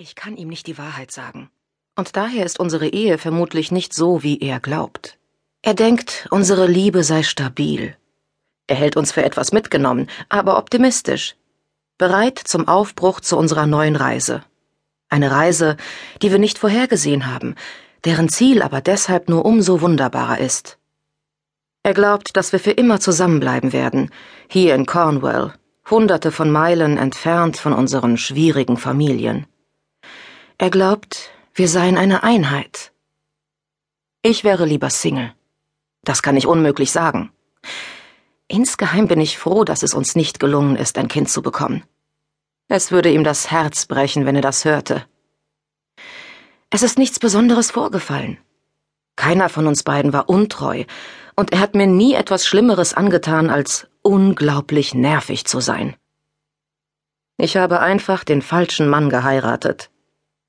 Ich kann ihm nicht die Wahrheit sagen. Und daher ist unsere Ehe vermutlich nicht so, wie er glaubt. Er denkt, unsere Liebe sei stabil. Er hält uns für etwas mitgenommen, aber optimistisch. Bereit zum Aufbruch zu unserer neuen Reise. Eine Reise, die wir nicht vorhergesehen haben, deren Ziel aber deshalb nur umso wunderbarer ist. Er glaubt, dass wir für immer zusammenbleiben werden, hier in Cornwall, hunderte von Meilen entfernt von unseren schwierigen Familien. Er glaubt, wir seien eine Einheit. Ich wäre lieber Single. Das kann ich unmöglich sagen. Insgeheim bin ich froh, dass es uns nicht gelungen ist, ein Kind zu bekommen. Es würde ihm das Herz brechen, wenn er das hörte. Es ist nichts Besonderes vorgefallen. Keiner von uns beiden war untreu, und er hat mir nie etwas Schlimmeres angetan, als unglaublich nervig zu sein. Ich habe einfach den falschen Mann geheiratet.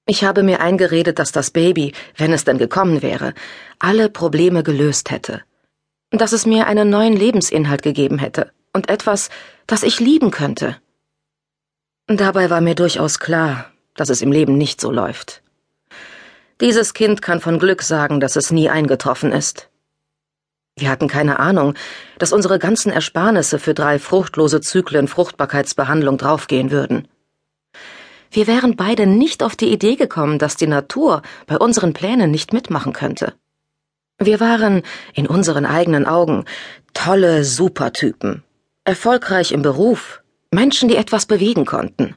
Ich habe mir eingeredet, dass das Baby, wenn es denn gekommen wäre, alle Probleme gelöst hätte. Dass es mir einen neuen Lebensinhalt gegeben hätte und etwas, das ich lieben könnte. Dabei war mir durchaus klar, dass es im Leben nicht so läuft. Dieses Kind kann von Glück sagen, dass es nie eingetroffen ist. Wir hatten keine Ahnung, dass unsere ganzen Ersparnisse für drei fruchtlose Zyklen Fruchtbarkeitsbehandlung draufgehen würden. Wir wären beide nicht auf die Idee gekommen, dass die Natur bei unseren Plänen nicht mitmachen könnte. Wir waren, in unseren eigenen Augen, tolle Supertypen, erfolgreich im Beruf, Menschen, die etwas bewegen konnten.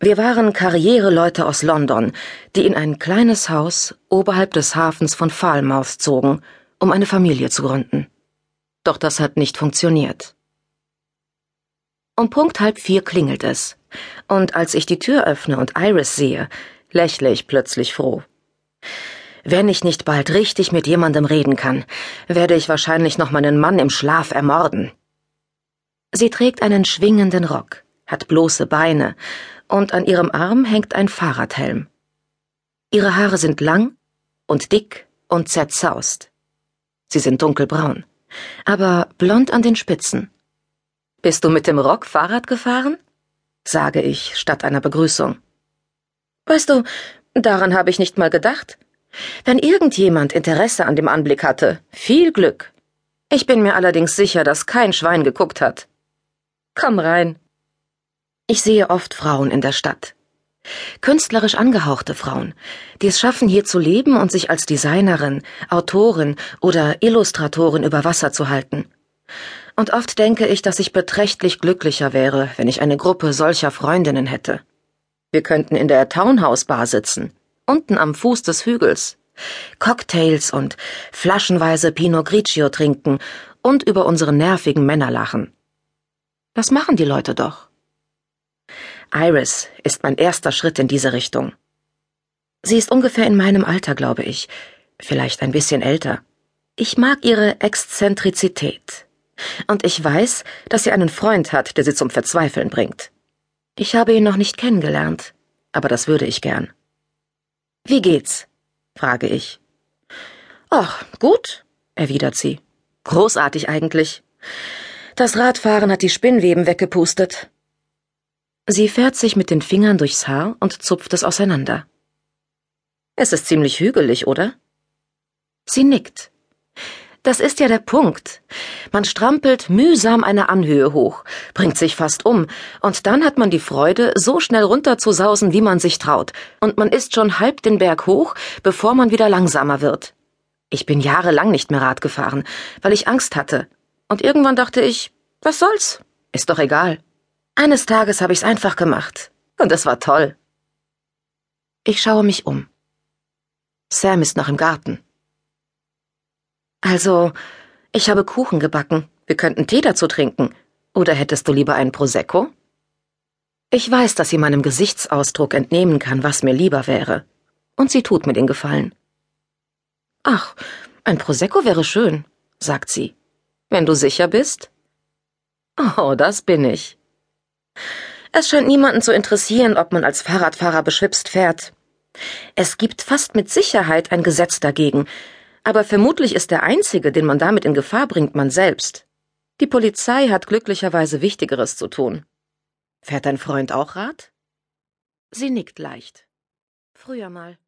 Wir waren Karriereleute aus London, die in ein kleines Haus oberhalb des Hafens von Falmouth zogen, um eine Familie zu gründen. Doch das hat nicht funktioniert. Um Punkt halb vier klingelt es, und als ich die Tür öffne und Iris sehe, lächle ich plötzlich froh. Wenn ich nicht bald richtig mit jemandem reden kann, werde ich wahrscheinlich noch meinen Mann im Schlaf ermorden. Sie trägt einen schwingenden Rock, hat bloße Beine, und an ihrem Arm hängt ein Fahrradhelm. Ihre Haare sind lang und dick und zerzaust. Sie sind dunkelbraun, aber blond an den Spitzen. Bist du mit dem Rock Fahrrad gefahren? sage ich statt einer Begrüßung. Weißt du, daran habe ich nicht mal gedacht. Wenn irgendjemand Interesse an dem Anblick hatte, viel Glück. Ich bin mir allerdings sicher, dass kein Schwein geguckt hat. Komm rein. Ich sehe oft Frauen in der Stadt. Künstlerisch angehauchte Frauen, die es schaffen, hier zu leben und sich als Designerin, Autorin oder Illustratorin über Wasser zu halten und oft denke ich, dass ich beträchtlich glücklicher wäre, wenn ich eine Gruppe solcher Freundinnen hätte. Wir könnten in der Townhouse Bar sitzen, unten am Fuß des Hügels, Cocktails und flaschenweise Pinot Grigio trinken und über unsere nervigen Männer lachen. Das machen die Leute doch. Iris ist mein erster Schritt in diese Richtung. Sie ist ungefähr in meinem Alter, glaube ich, vielleicht ein bisschen älter. Ich mag ihre Exzentrizität, und ich weiß, dass sie einen Freund hat, der sie zum Verzweifeln bringt. Ich habe ihn noch nicht kennengelernt, aber das würde ich gern. Wie geht's? frage ich. Ach, gut, erwidert sie. Großartig eigentlich. Das Radfahren hat die Spinnweben weggepustet. Sie fährt sich mit den Fingern durchs Haar und zupft es auseinander. Es ist ziemlich hügelig, oder? Sie nickt. Das ist ja der Punkt. Man strampelt mühsam eine Anhöhe hoch, bringt sich fast um, und dann hat man die Freude, so schnell runterzusausen, wie man sich traut, und man ist schon halb den Berg hoch, bevor man wieder langsamer wird. Ich bin jahrelang nicht mehr Rad gefahren, weil ich Angst hatte. Und irgendwann dachte ich, was soll's? Ist doch egal. Eines Tages habe ich's einfach gemacht. Und es war toll. Ich schaue mich um. Sam ist noch im Garten. Also, ich habe Kuchen gebacken. Wir könnten Tee dazu trinken. Oder hättest du lieber einen Prosecco? Ich weiß, dass sie meinem Gesichtsausdruck entnehmen kann, was mir lieber wäre. Und sie tut mir den Gefallen. Ach, ein Prosecco wäre schön, sagt sie. Wenn du sicher bist? Oh, das bin ich. Es scheint niemanden zu interessieren, ob man als Fahrradfahrer beschwipst fährt. Es gibt fast mit Sicherheit ein Gesetz dagegen, aber vermutlich ist der Einzige, den man damit in Gefahr bringt, man selbst. Die Polizei hat glücklicherweise Wichtigeres zu tun. Fährt dein Freund auch Rad? Sie nickt leicht. Früher mal.